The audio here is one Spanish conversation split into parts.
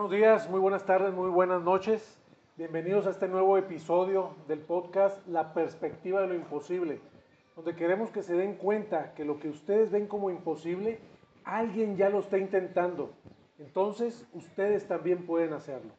Buenos días, muy buenas tardes, muy buenas noches. Bienvenidos a este nuevo episodio del podcast La perspectiva de lo imposible, donde queremos que se den cuenta que lo que ustedes ven como imposible, alguien ya lo está intentando. Entonces, ustedes también pueden hacerlo.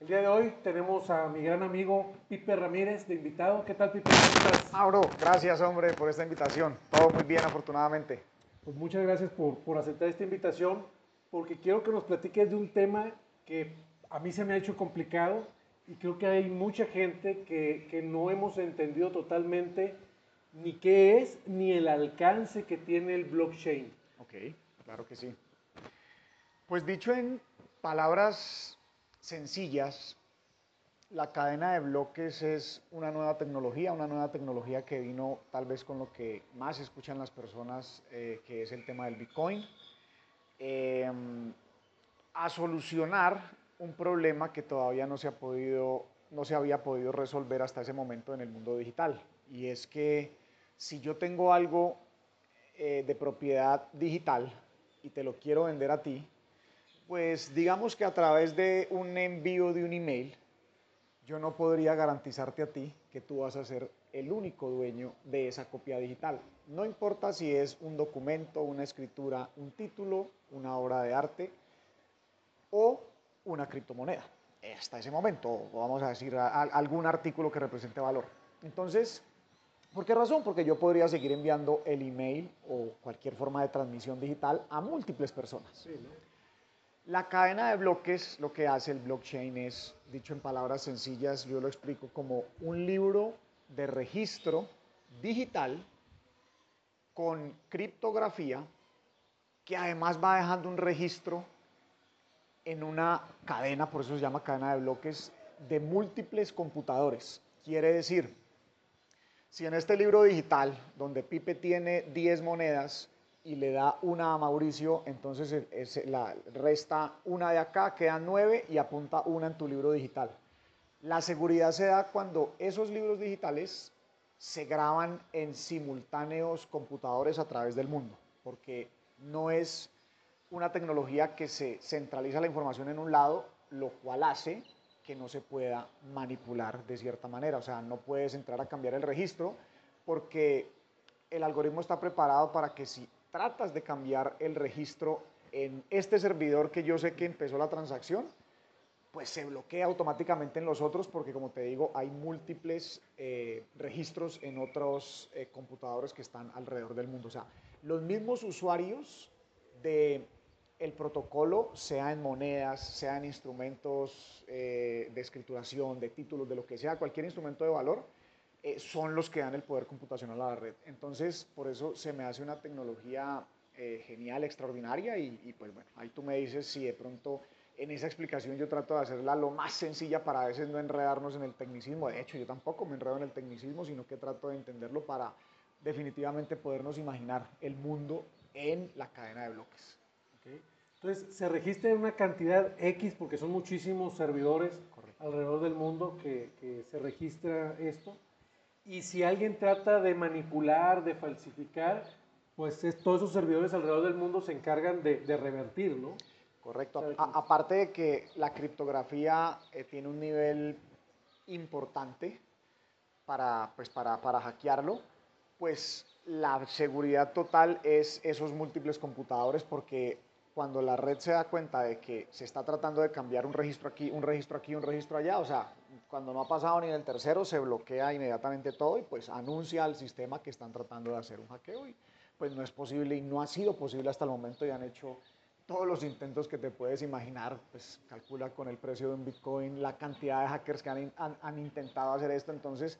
El día de hoy tenemos a mi gran amigo Pipe Ramírez de invitado. ¿Qué tal, Pipe? ¿Cómo estás? Gracias, hombre, por esta invitación. Todo muy bien, afortunadamente. Pues muchas gracias por, por aceptar esta invitación, porque quiero que nos platiques de un tema que a mí se me ha hecho complicado y creo que hay mucha gente que, que no hemos entendido totalmente ni qué es ni el alcance que tiene el blockchain. Ok, claro que sí. Pues dicho en palabras sencillas, la cadena de bloques es una nueva tecnología, una nueva tecnología que vino tal vez con lo que más escuchan las personas, eh, que es el tema del Bitcoin, eh, a solucionar un problema que todavía no se, ha podido, no se había podido resolver hasta ese momento en el mundo digital. Y es que si yo tengo algo eh, de propiedad digital y te lo quiero vender a ti, pues digamos que a través de un envío de un email, yo no podría garantizarte a ti que tú vas a ser el único dueño de esa copia digital. No importa si es un documento, una escritura, un título, una obra de arte o una criptomoneda. Hasta ese momento, o vamos a decir, a, a, algún artículo que represente valor. Entonces, ¿por qué razón? Porque yo podría seguir enviando el email o cualquier forma de transmisión digital a múltiples personas. Sí, ¿no? La cadena de bloques, lo que hace el blockchain es, dicho en palabras sencillas, yo lo explico como un libro de registro digital con criptografía que además va dejando un registro en una cadena, por eso se llama cadena de bloques, de múltiples computadores. Quiere decir, si en este libro digital, donde Pipe tiene 10 monedas, y le da una a Mauricio, entonces es, la, resta una de acá, quedan nueve y apunta una en tu libro digital. La seguridad se da cuando esos libros digitales se graban en simultáneos computadores a través del mundo, porque no es una tecnología que se centraliza la información en un lado, lo cual hace que no se pueda manipular de cierta manera. O sea, no puedes entrar a cambiar el registro porque el algoritmo está preparado para que si tratas de cambiar el registro en este servidor que yo sé que empezó la transacción, pues se bloquea automáticamente en los otros porque como te digo hay múltiples eh, registros en otros eh, computadores que están alrededor del mundo. O sea, los mismos usuarios de el protocolo, sea en monedas, sea en instrumentos eh, de escrituración, de títulos, de lo que sea, cualquier instrumento de valor, eh, son los que dan el poder computacional a la red. Entonces, por eso se me hace una tecnología eh, genial, extraordinaria y, y, pues bueno, ahí tú me dices si de pronto en esa explicación yo trato de hacerla lo más sencilla para a veces no enredarnos en el tecnicismo. De hecho, yo tampoco me enredo en el tecnicismo, sino que trato de entenderlo para definitivamente podernos imaginar el mundo en la cadena de bloques. Okay. Entonces, se registra una cantidad X, porque son muchísimos servidores Correcto. alrededor del mundo que, que se registra esto y si alguien trata de manipular, de falsificar, pues es, todos esos servidores alrededor del mundo se encargan de, de revertir, ¿no? Correcto. A, aparte de que la criptografía eh, tiene un nivel importante para, pues para, para hackearlo, pues la seguridad total es esos múltiples computadores porque cuando la red se da cuenta de que se está tratando de cambiar un registro aquí, un registro aquí, un registro allá, o sea, cuando no ha pasado ni en el tercero, se bloquea inmediatamente todo y pues anuncia al sistema que están tratando de hacer un hackeo y pues no es posible y no ha sido posible hasta el momento y han hecho todos los intentos que te puedes imaginar, pues calcula con el precio de un Bitcoin la cantidad de hackers que han, han, han intentado hacer esto, entonces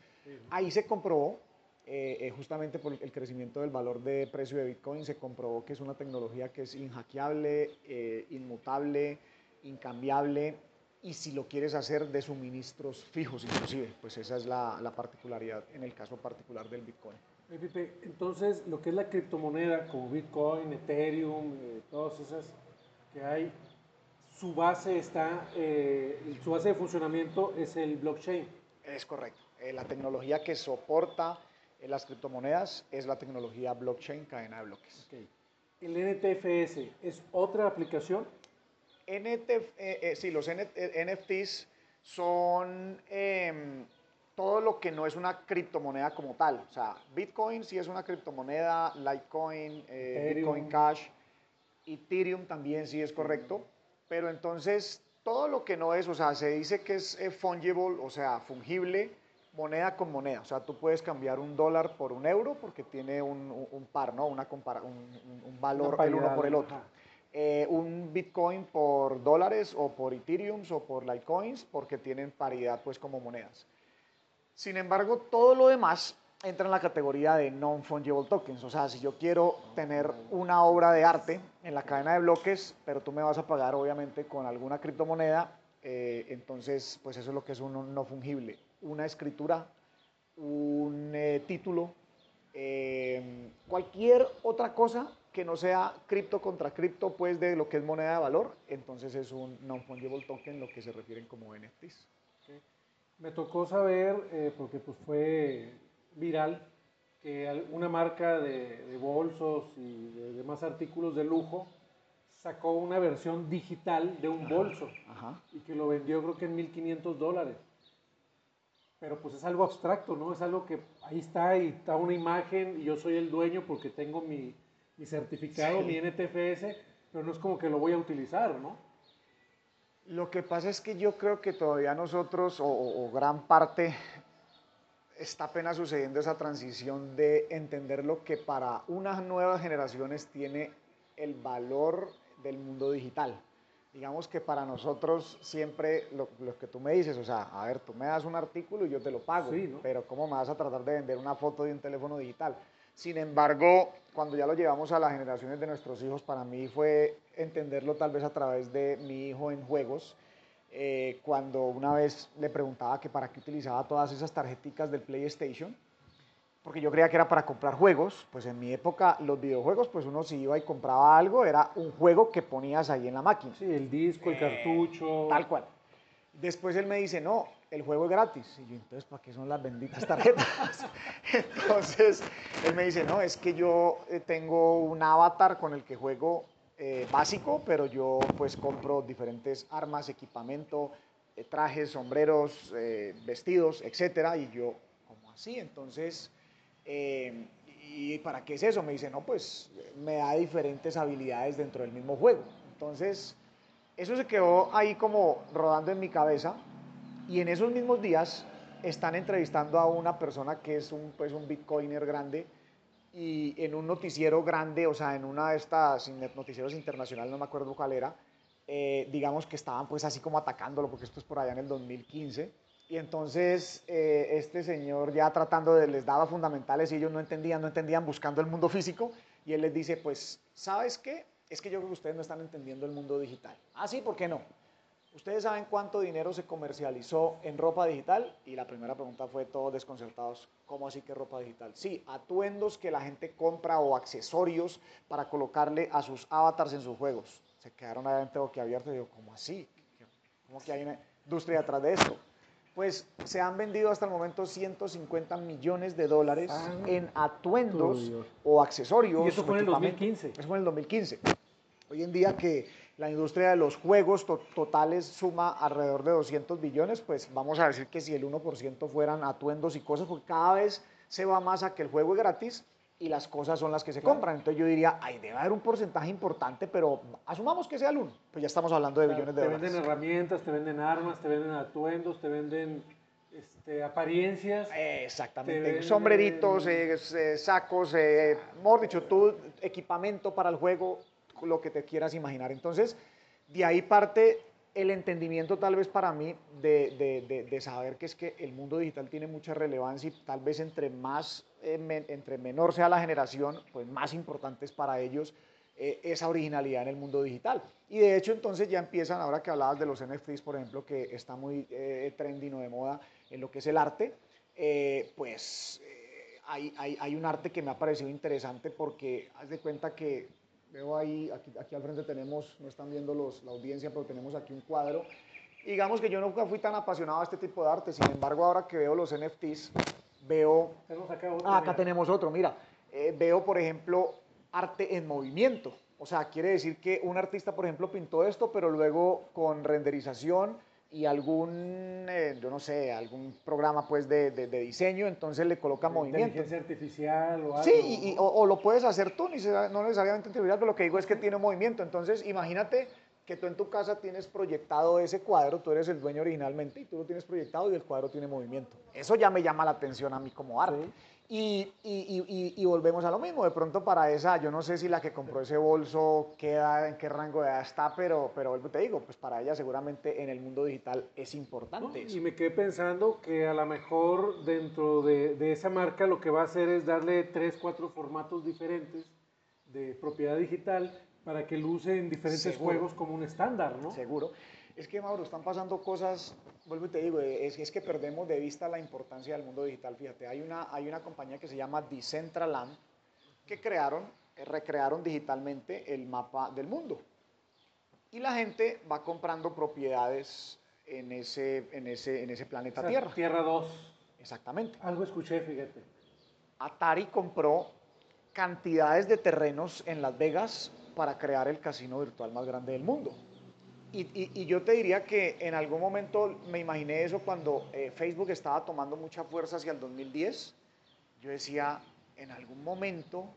ahí se comprobó eh, eh, justamente por el crecimiento del valor de precio de Bitcoin se comprobó que es una tecnología que es inhackeable, eh, inmutable, incambiable y si lo quieres hacer de suministros fijos inclusive, pues esa es la, la particularidad en el caso particular del Bitcoin. Entonces, lo que es la criptomoneda como Bitcoin, Ethereum, eh, todas esas que hay, su base está, eh, su base de funcionamiento es el blockchain. Es correcto. Eh, la tecnología que soporta las criptomonedas es la tecnología blockchain, cadena de bloques. Okay. ¿El NTFS es otra aplicación? NT, eh, eh, sí, los NFTs son em, todo lo que no es una criptomoneda como tal. O sea, Bitcoin sí es una criptomoneda, Litecoin, Bitcoin Cash, Ethereum también sí es correcto, pero entonces todo lo que no es, o sea, se dice que es fungible, o sea, fungible, moneda con moneda. O sea, tú puedes cambiar un dólar por un euro porque tiene un, par, ¿no? Una un, valor el uno por el otro. Eh, un Bitcoin por dólares o por Ethereum o por Litecoins porque tienen paridad pues como monedas. Sin embargo, todo lo demás entra en la categoría de non-fungible tokens. O sea, si yo quiero tener una obra de arte en la cadena de bloques, pero tú me vas a pagar obviamente con alguna criptomoneda, eh, entonces pues eso es lo que es un no fungible. Una escritura, un eh, título, eh, cualquier otra cosa que no sea cripto contra cripto, pues de lo que es moneda de valor, entonces es un non-fungible token, lo que se refieren como NFTs. Me tocó saber, porque pues fue viral que una marca de, bolsos y de demás artículos de lujo sacó una versión digital de un bolso y que lo vendió creo que en 1500 dólares. Pero pues es algo abstracto, ¿no? Es algo que ahí está y está una imagen y yo soy el dueño porque tengo mi, certificado, mi NTFS, pero no es como que lo voy a utilizar, ¿no? Lo que pasa es que yo creo que todavía nosotros, o gran parte está apenas sucediendo esa transición de entender lo que para unas nuevas generaciones tiene el valor del mundo digital. Digamos que para nosotros siempre lo, que tú me dices, o sea, a ver, tú me das un artículo y yo te lo pago, pero ¿cómo me vas a tratar de vender una foto de un teléfono digital? Sin embargo, cuando ya lo llevamos a las generaciones de nuestros hijos, para mí fue entenderlo tal vez a través de mi hijo en juegos eh, cuando una vez le preguntaba que para qué utilizaba todas esas tarjeticas del PlayStation, porque yo creía que era para comprar juegos, pues en mi época los videojuegos, pues uno si iba y compraba algo, era un juego que ponías ahí en la máquina. Sí, el disco, el eh, cartucho. Tal cual. Después él me dice, no, el juego es gratis. Y yo, entonces, ¿para qué son las benditas tarjetas? entonces, él me dice, no, es que yo eh, tengo un avatar con el que juego eh, básico, pero yo pues compro diferentes armas, equipamiento, eh, trajes, sombreros, eh, vestidos, etcétera, y yo, como así? Entonces, ¿y para qué es eso? Me dice, no, pues me da diferentes habilidades dentro del mismo juego. Entonces, eso se quedó ahí como rodando en mi cabeza, y en esos mismos días están entrevistando a una persona que es un, pues, un bitcoiner grande, y en un noticiero grande, o sea, en una de estas noticieros internacionales, no me acuerdo cuál era, eh, digamos que estaban pues así como atacándolo, porque esto es por allá en el 2015. Y entonces eh, este señor ya tratando de, les daba fundamentales y ellos no entendían, no entendían, buscando el mundo físico. Y él les dice, pues, ¿sabes qué? Es que yo creo que ustedes no están entendiendo el mundo digital. Ah, sí, ¿por qué no? ¿Ustedes saben cuánto dinero se comercializó en ropa digital? Y la primera pregunta fue todos desconcertados. ¿Cómo así que ropa digital? Sí, atuendos que la gente compra o accesorios para colocarle a sus avatars en sus juegos. Se quedaron adentro boquiabiertos y digo, ¿cómo así? ¿Cómo que hay una industria detrás de esto? Pues se han vendido hasta el momento 150 millones de dólares ah, en atuendos o accesorios. Y eso fue en el 2015. Eso fue en el 2015. Hoy en día que la industria de los juegos totales suma alrededor de 200 billones, pues vamos a decir que si el 1% fueran atuendos y cosas, porque cada vez se va más a que el juego es gratis y las cosas son las que se compran. Entonces yo diría, ay, debe haber un porcentaje importante, pero asumamos que sea el 1, pues ya estamos hablando de billones de dólares. Te venden herramientas, te venden armas, te venden atuendos, te venden este, apariencias. exactamente, sombreritos, eh, eh, sacos, eh, mejor dicho, tú, equipamiento para el juego, lo que te quieras imaginar. Entonces, de ahí parte el entendimiento tal vez para mí de, saber que es que el mundo digital tiene mucha relevancia y tal vez entre más, eh, entre menor sea la generación, pues más importante es para ellos eh, esa originalidad en el mundo digital. Y de hecho entonces ya empiezan, ahora que hablabas de los NFTs, por ejemplo, que está muy eh, trendy, no de moda en lo que es el arte, pues hay, hay, hay un arte que me ha parecido interesante porque haz de cuenta que Veo ahí, aquí, aquí al frente tenemos, no están viendo los, la audiencia, pero tenemos aquí un cuadro. digamos que yo nunca fui tan apasionado a este tipo de arte, sin embargo, ahora que veo los NFTs, veo... Acá otro. Ah, acá tenemos otro, mira. Eh, veo, por ejemplo, arte en movimiento. O sea, quiere decir que un artista, por ejemplo, pintó esto, pero luego con renderización y algún, eh, yo no sé, algún programa pues de, de, diseño, entonces le coloca movimiento. Inteligencia artificial o algo. Sí, y, o, lo puedes hacer tú, ni no necesariamente artificial, pero lo que digo es que tiene movimiento. Entonces, imagínate que tú en tu casa tienes proyectado ese cuadro, tú eres el dueño originalmente y tú lo tienes proyectado y el cuadro tiene movimiento. Eso ya me llama la atención a mí como arte. Y, y, y, volvemos a lo mismo, de pronto para esa, yo no sé si la que compró ese bolso queda, en qué rango de edad está, pero, pero te digo, pues para ella seguramente en el mundo digital es importante. Y me quedé pensando que a lo mejor dentro de, de esa marca lo que va a hacer es darle tres, cuatro formatos diferentes de propiedad digital para que luce en diferentes juegos como un estándar, ¿no? Seguro. Es que, Mauro, están pasando cosas, vuelvo y te digo, es, es que perdemos de vista la importancia del mundo digital. Fíjate, hay una, hay una compañía que se llama Decentraland que crearon, eh, recrearon digitalmente el mapa del mundo. Y la gente va comprando propiedades en ese, en ese, en ese planeta Tierra. Tierra 2. Exactamente. Algo escuché, fíjate. Atari compró cantidades de terrenos en Las Vegas para crear el casino virtual más grande del mundo. Y, yo te diría que en algún momento me imaginé eso cuando eh, Facebook estaba tomando mucha fuerza hacia el 2010. Yo decía, en algún momento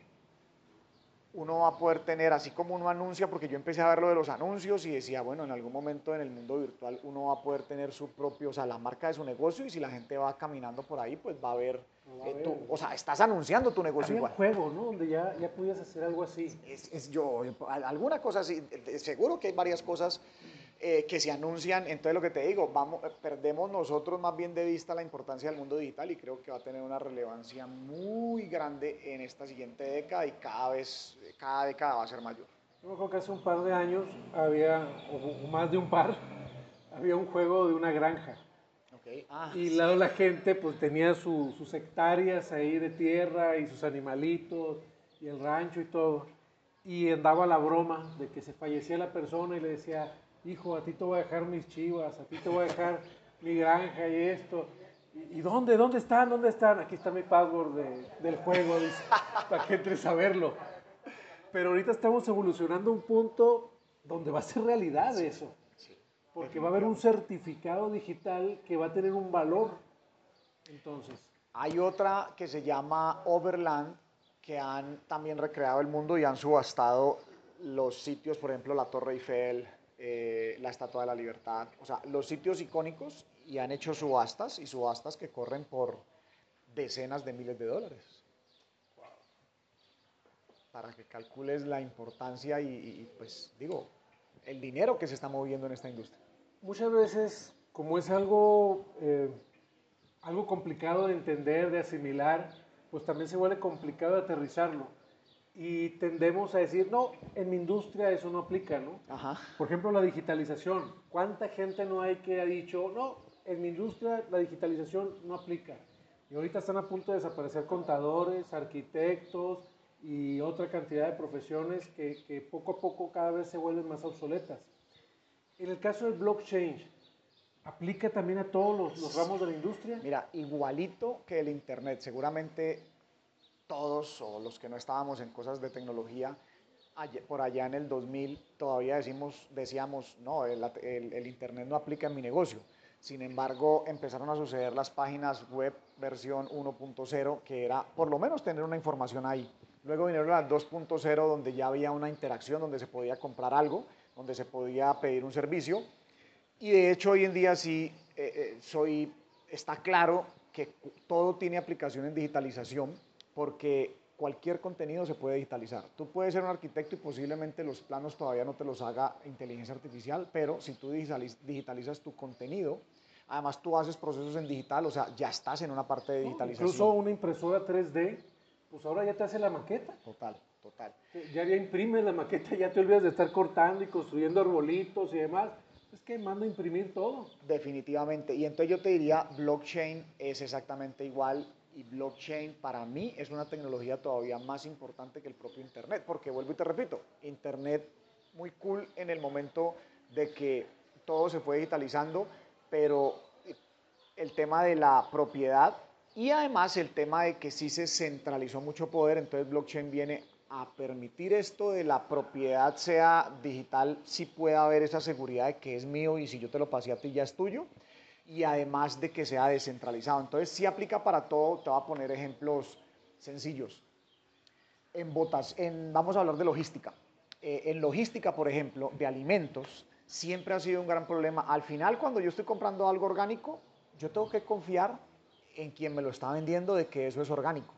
uno va a poder tener, así como uno anuncia, porque yo empecé a ver lo de los anuncios y decía, bueno, en algún momento en el mundo virtual uno va a poder tener su propio, o sea, la marca de su negocio y si la gente va caminando por ahí, pues va a ver, eh, o sea, estás anunciando tu negocio igual. un juego, ¿no? Donde ya, ya hacer algo así. Es, es yo, alguna cosa así, seguro que hay varias cosas eh, que se anuncian. Entonces lo que te digo, vamos, eh, perdemos nosotros más bien de vista la importancia del mundo digital y creo que va a tener una relevancia muy grande en esta siguiente década y cada vez, cada década va a ser mayor. Yo creo que hace un par de años había, o más de un par, había un juego de una granja. Ah, y lado la gente pues tenía sus hectáreas ahí de tierra y sus animalitos y el rancho y todo. Y andaba la broma de que se fallecía la persona y le decía, hijo, a ti te voy a dejar mis chivas, a ti te voy a dejar mi granja y esto. ¿Y, dónde? ¿Dónde están? ¿Dónde están? Aquí está mi password del juego, dice, para que entres a verlo. Pero ahorita estamos evolucionando a un punto donde va a ser realidad eso. Porque va a haber un certificado digital que va a tener un valor. Entonces. Hay otra que se llama Overland, que han también recreado el mundo y han subastado los sitios, por ejemplo, la Torre Eiffel, eh, la Estatua de la Libertad, o sea, los sitios icónicos y han hecho subastas y subastas que corren por decenas de miles de dólares. Para que calcules la importancia y, pues digo, el dinero que se está moviendo en esta industria. Muchas veces, como es algo, eh, algo complicado de entender, de asimilar, pues también se vuelve complicado de aterrizarlo y tendemos a decir, no, en mi industria eso no aplica, ¿no? Ajá. Por ejemplo, la digitalización. ¿Cuánta gente no hay que ha dicho, no, en mi industria la digitalización no aplica? Y ahorita están a punto de desaparecer contadores, arquitectos y otra cantidad de profesiones que, que poco a poco cada vez se vuelven más obsoletas. En el caso del blockchain, ¿aplica también a todos los, los ramos de la industria? Mira, igualito que el Internet. Seguramente todos o los que no estábamos en cosas de tecnología, por allá en el 2000 todavía decimos, decíamos, no, el, Internet no aplica en mi negocio. Sin embargo, empezaron a suceder las páginas web versión 1.0, que era por lo menos tener una información ahí. Luego vinieron las 2.0, donde ya había una interacción, donde se podía comprar algo, donde se podía pedir un servicio. Y de hecho, hoy en día sí eh, eh, soy, está claro que todo tiene aplicación en digitalización porque cualquier contenido se puede digitalizar. Tú puedes ser un arquitecto y posiblemente los planos todavía no te los haga inteligencia artificial, pero si tú digitalizas tu contenido, además tú haces procesos en digital, o sea, ya estás en una parte de digitalización. incluso una impresora 3D, pues ahora ya te hace la maqueta. Total, total. Ya, ya imprimes la maqueta, ya te olvidas de estar cortando y construyendo arbolitos y demás. Es que manda a imprimir todo. Definitivamente. Y entonces yo te diría, blockchain es exactamente igual y blockchain para mí es una tecnología todavía más importante que el propio Internet, porque vuelvo y te repito, Internet muy cool en el momento de que todo se fue digitalizando, pero el tema de la propiedad y además el tema de que sí se centralizó mucho poder, entonces blockchain viene a permitir esto de la propiedad sea digital, sí puede haber esa seguridad de que es mío y si yo te lo pasé a ti ya es tuyo, y además de que sea descentralizado. Entonces sí aplica para todo, te voy a poner ejemplos sencillos. En botas, en, vamos a hablar de logística. Eh, en logística, por ejemplo, de alimentos, siempre ha sido un gran problema. Al final, cuando yo estoy comprando algo orgánico, yo tengo que confiar en quien me lo está vendiendo de que eso es orgánico.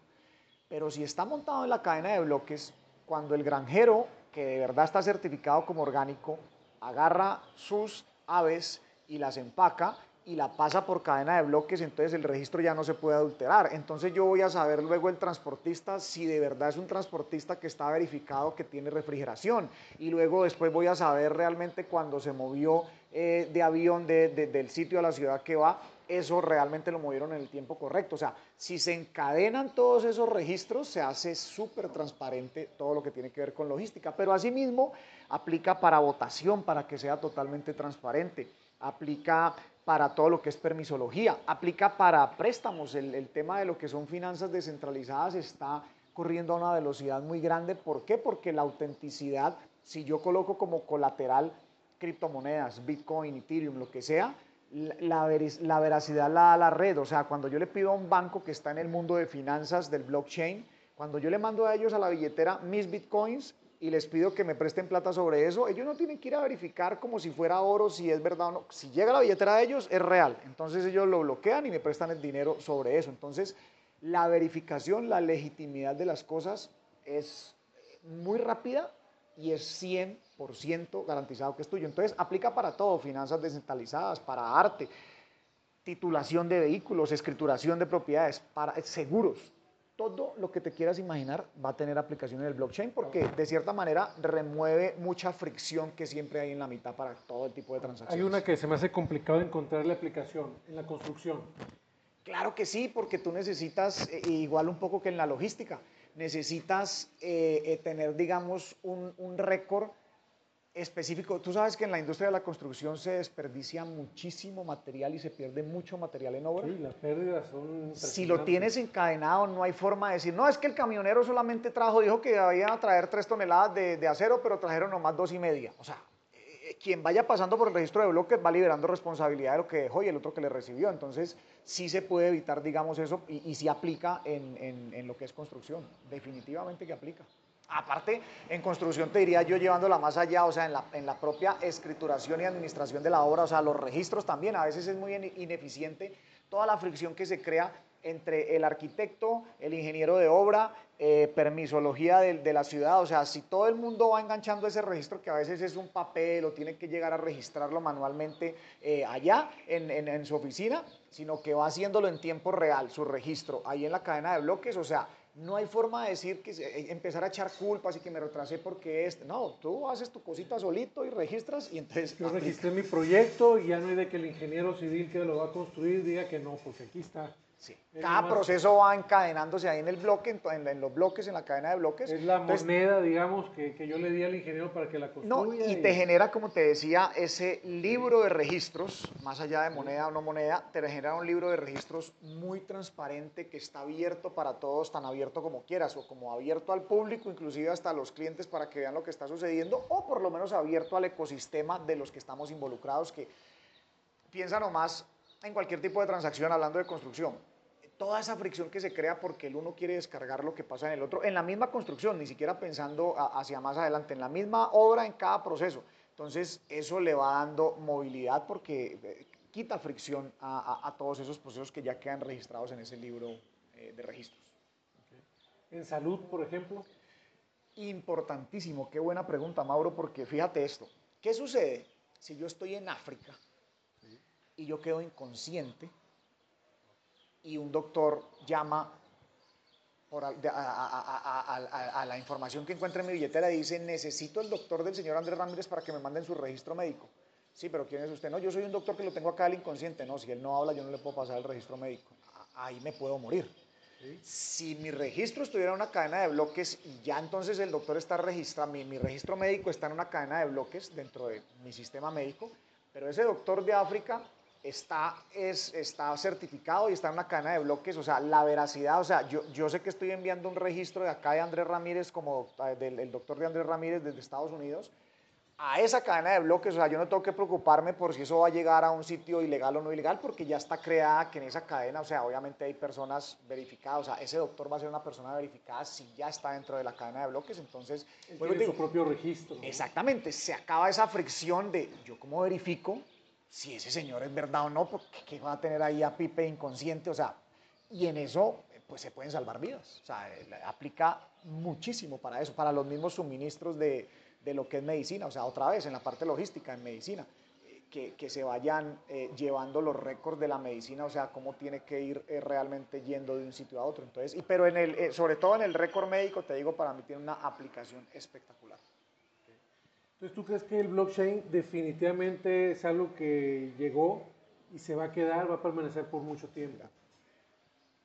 Pero si está montado en la cadena de bloques, cuando el granjero, que de verdad está certificado como orgánico, agarra sus aves y las empaca y la pasa por cadena de bloques, entonces el registro ya no se puede adulterar. Entonces yo voy a saber luego el transportista si de verdad es un transportista que está verificado que tiene refrigeración. Y luego después voy a saber realmente cuando se movió eh, de avión del sitio a la ciudad que va, eso realmente lo movieron en el tiempo correcto. O sea, si se encadenan todos esos registros, se hace súper transparente todo lo que tiene que ver con logística. Pero asimismo, aplica para votación, para que sea totalmente transparente. Aplica para todo lo que es permisología. Aplica para préstamos. El, tema de lo que son finanzas descentralizadas está corriendo a una velocidad muy grande. ¿Por qué? Porque la autenticidad, si yo coloco como colateral criptomonedas, Bitcoin, Ethereum, lo que sea, la, la, veracidad la da la red. O sea, cuando yo le pido a un banco que está en el mundo de finanzas del blockchain, cuando yo le mando a ellos a la billetera mis bitcoins y les pido que me presten plata sobre eso, ellos no tienen que ir a verificar como si fuera oro, si es verdad o no. Si llega la billetera de ellos, es real. Entonces ellos lo bloquean y me prestan el dinero sobre eso. Entonces, la verificación, la legitimidad de las cosas es muy rápida y es 100% garantizado que es tuyo. Entonces, aplica para todo, finanzas descentralizadas, para arte, titulación de vehículos, escrituración de propiedades, para seguros. Todo lo que te quieras imaginar va a tener aplicación en el blockchain porque de cierta manera remueve mucha fricción que siempre hay en la mitad para todo el tipo de transacciones. Hay una que se me hace complicado encontrar la aplicación en la construcción. Claro que sí, porque tú necesitas, eh, igual un poco que en la logística, necesitas eh, eh, tener, digamos, un, un récord específico. Tú sabes que en la industria de la construcción se desperdicia muchísimo material y se pierde mucho material en obra. Sí, las pérdidas son... Si lo tienes encadenado, no hay forma de decir, no, es que el camionero solamente trajo, dijo que iba a traer tres toneladas de, de acero, pero trajeron nomás dos y media. O sea, eh, quien vaya pasando por el registro de bloques va liberando responsabilidad de lo que dejó y el otro que le recibió. Entonces, sí se puede evitar, digamos, eso y, y sí aplica en, en, en, lo que es construcción. Definitivamente que aplica. Aparte, en construcción te diría yo llevándola más allá, o sea, en la, propia escrituración y administración de la obra, o sea, los registros también, a veces es muy ineficiente toda la fricción que se crea entre el arquitecto, el ingeniero de obra, eh, permisología de, la ciudad, o sea, si todo el mundo va enganchando ese registro, que a veces es un papel o tiene que llegar a registrarlo manualmente eh, allá en, en, su oficina, sino que va haciéndolo en tiempo real, su registro, ahí en la cadena de bloques, o sea, no hay forma de decir que eh, empezar a echar culpas y que me retrasé porque este. No, tú haces tu cosita solito y registras y entonces. Yo registré mi proyecto y ya no hay de que el ingeniero civil que lo va a construir diga que no, porque aquí está. Sí. Cada proceso va encadenándose ahí en el bloque, en, en, los bloques, en la cadena de bloques. Es la Entonces, moneda, digamos, que, que, yo le di al ingeniero para que la construya. No, y, y, te genera, como te decía, ese libro de registros, más allá de moneda o no moneda, te genera un libro de registros muy transparente que está abierto para todos, tan abierto como quieras, o como abierto al público, inclusive hasta los clientes para que vean lo que está sucediendo, o por lo menos abierto al ecosistema de los que estamos involucrados, que piensa nomás en cualquier tipo de transacción hablando de construcción toda esa fricción que se crea porque el uno quiere descargar lo que pasa en el otro, en la misma construcción, ni siquiera pensando hacia más adelante, en la misma obra, en cada proceso. Entonces, eso le va dando movilidad porque eh, quita fricción a, a, a todos esos procesos que ya quedan registrados en ese libro eh, de registros. Okay. En salud, por ejemplo. Importantísimo, qué buena pregunta, Mauro, porque fíjate esto, ¿qué sucede si yo estoy en África y yo quedo inconsciente? y un doctor llama por a, a, a, a, la información que encuentra en mi billetera y dice, necesito el doctor del señor Andrés Ramírez para que me manden su registro médico. Sí, pero ¿quién es usted? No, yo soy un doctor que lo tengo acá al inconsciente. No, si él no habla, yo no le puedo pasar el registro médico. Ahí me puedo morir. ¿Sí? Si mi registro estuviera en una cadena de bloques y ya entonces el doctor está registrado, mi, mi registro médico está en una cadena de bloques dentro de mi sistema médico, pero ese doctor de África está, es, está certificado y está en una cadena de bloques, o sea, la veracidad, o sea, yo, yo sé que estoy enviando un registro de acá de Andrés Ramírez, como del el doctor de Andrés Ramírez desde Estados Unidos, a esa cadena de bloques, o sea, yo no tengo que preocuparme por si eso va a llegar a un sitio ilegal o no ilegal, porque ya está creada que en esa cadena, o sea, obviamente hay personas verificadas, o sea, ese doctor va a ser una persona verificada si ya está dentro de la cadena de bloques, entonces... tiene su propio registro. Exactamente, se acaba esa fricción de yo cómo verifico si ese señor es verdad o no, porque ¿qué va a tener ahí a Pipe inconsciente? O sea, y en eso pues se pueden salvar vidas, o sea, aplica muchísimo para eso, para los mismos suministros de de lo que es medicina, o sea, otra vez en la parte logística, en medicina, eh, que, que se vayan eh, llevando los récords de la medicina, o sea, cómo tiene que ir eh, realmente yendo de un sitio a otro. Entonces, y, pero en el, sobre todo en el récord médico, te digo, para mí tiene una aplicación espectacular. Entonces, ¿tú crees que el blockchain definitivamente es algo que llegó y se va a quedar, va a permanecer por mucho tiempo?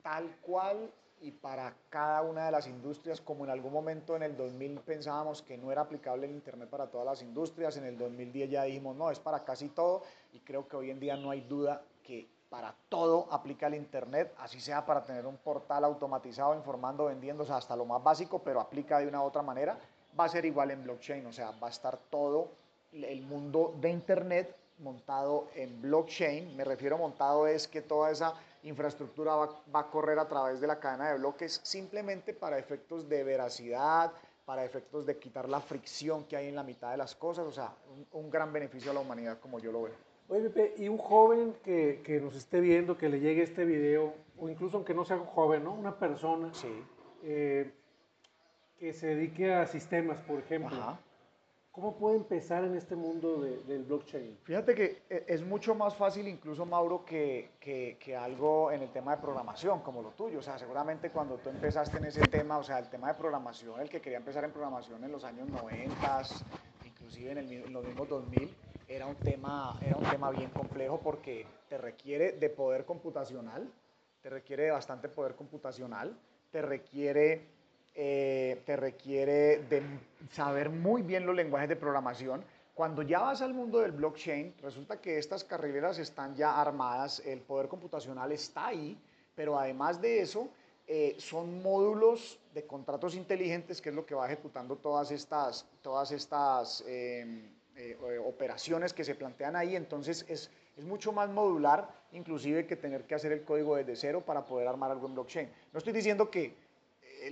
Tal cual y para cada una de las industrias, como en algún momento en el 2000 pensábamos que no era aplicable el Internet para todas las industrias, en el 2010 ya dijimos, no, es para casi todo, y creo que hoy en día no hay duda que para todo aplica el Internet, así sea para tener un portal automatizado informando, vendiendo, hasta lo más básico, pero aplica de una u otra manera, va a ser igual en blockchain, o sea, va a estar todo el mundo de Internet montado en blockchain, me refiero montado es que toda esa infraestructura va, a correr a través de la cadena de bloques simplemente para efectos de veracidad, para efectos de quitar la fricción que hay en la mitad de las cosas, o sea, un, gran beneficio a la humanidad como yo lo veo. Oye, Pepe, y un joven que, que, nos esté viendo, que le llegue este video, o incluso aunque no sea un joven, ¿no? Una persona eh, que se dedique a sistemas, por ejemplo. ¿Cómo puede empezar en este mundo del blockchain? Fíjate que eh, es mucho más fácil incluso, Mauro, que, que, algo en el tema de programación, como lo tuyo. O sea, seguramente cuando tú empezaste en ese tema, o sea, el tema de programación, el que quería empezar en programación en los años 90, inclusive en, el, en los mismos 2000, era un, tema, era un tema bien complejo porque te requiere de poder computacional, te requiere de bastante poder computacional, te requiere eh, te requiere de saber muy bien los lenguajes de programación. Cuando ya vas al mundo del blockchain, resulta que estas carrileras están ya armadas, el poder computacional está ahí, pero además de eso, eh, son módulos de contratos inteligentes, que es lo que va ejecutando todas estas, todas estas em, eh, operaciones que se plantean ahí. Entonces es, es mucho más modular, inclusive que tener que hacer el código desde cero para poder armar algo en blockchain. No estoy diciendo que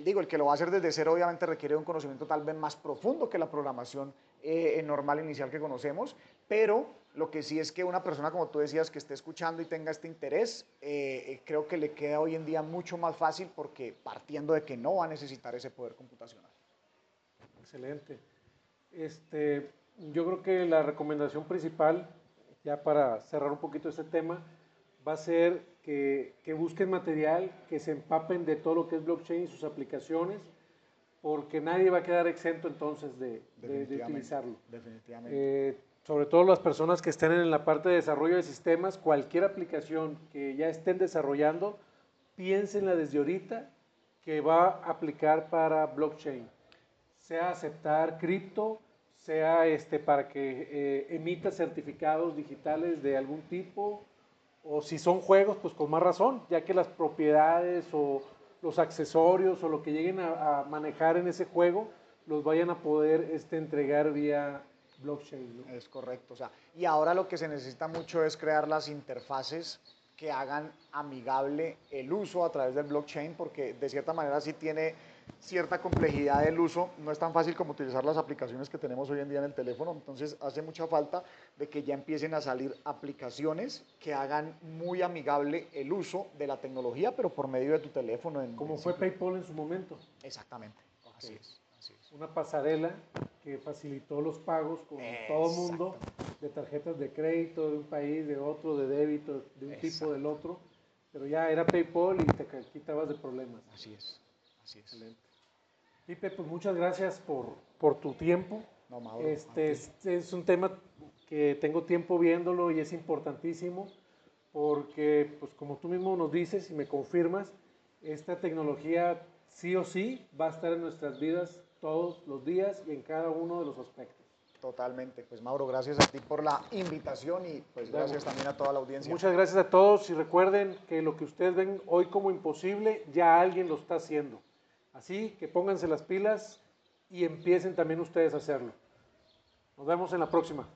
digo, el que lo va a hacer desde cero obviamente requiere un conocimiento tal vez más profundo que la programación eh, normal inicial que conocemos, pero lo que sí es que una persona, como tú decías, que esté escuchando y tenga este interés, eh, eh, creo que le queda hoy en día mucho más fácil porque partiendo de que no va a necesitar ese poder computacional. Excelente. Este, yo creo que la recomendación principal, ya para cerrar un poquito este tema, va a ser que, busquen material, que se empapen de todo lo que es blockchain y sus aplicaciones, porque nadie va a quedar exento entonces de, utilizarlo. Definitivamente. Eh, sobre todo las personas que estén en la parte de desarrollo de sistemas, cualquier aplicación que ya estén desarrollando, piénsenla desde ahorita que va a aplicar para blockchain. Sea aceptar cripto, sea este, para que eh, emita certificados digitales de algún tipo, o si son juegos, pues con más razón, ya que las propiedades o los accesorios o lo que lleguen a, manejar en ese juego los vayan a poder este, entregar vía blockchain. Es correcto. O sea, y ahora lo que se necesita mucho es crear las interfaces que hagan amigable el uso a través del blockchain, porque de cierta manera sí tiene cierta complejidad del uso, no es tan fácil como utilizar las aplicaciones que tenemos hoy en día en el teléfono, entonces hace mucha falta de que ya empiecen a salir aplicaciones que hagan muy amigable el uso de la tecnología, pero por medio de tu teléfono. como fue PayPal en su momento. Exactamente, así, es, Una pasarela que facilitó los pagos con todo el mundo de tarjetas de crédito de un país, de otro, de débito, de un tipo, del otro, pero ya era PayPal y te quitabas de problemas. Así es. Así. Excelente. Pipe, pues muchas gracias por, por tu tiempo. No, Mauro, este, este es un tema que tengo tiempo viéndolo y es importantísimo porque, pues como tú mismo nos dices y me confirmas, esta tecnología sí o sí va a estar en nuestras vidas todos los días y en cada uno de los aspectos. Totalmente. Pues Mauro, gracias a ti por la invitación y pues gracias también a toda la audiencia. Muchas gracias a todos y recuerden que lo que ustedes ven hoy como imposible, ya alguien lo está haciendo. Así que pónganse las pilas y empiecen también ustedes a hacerlo. Nos vemos en la próxima.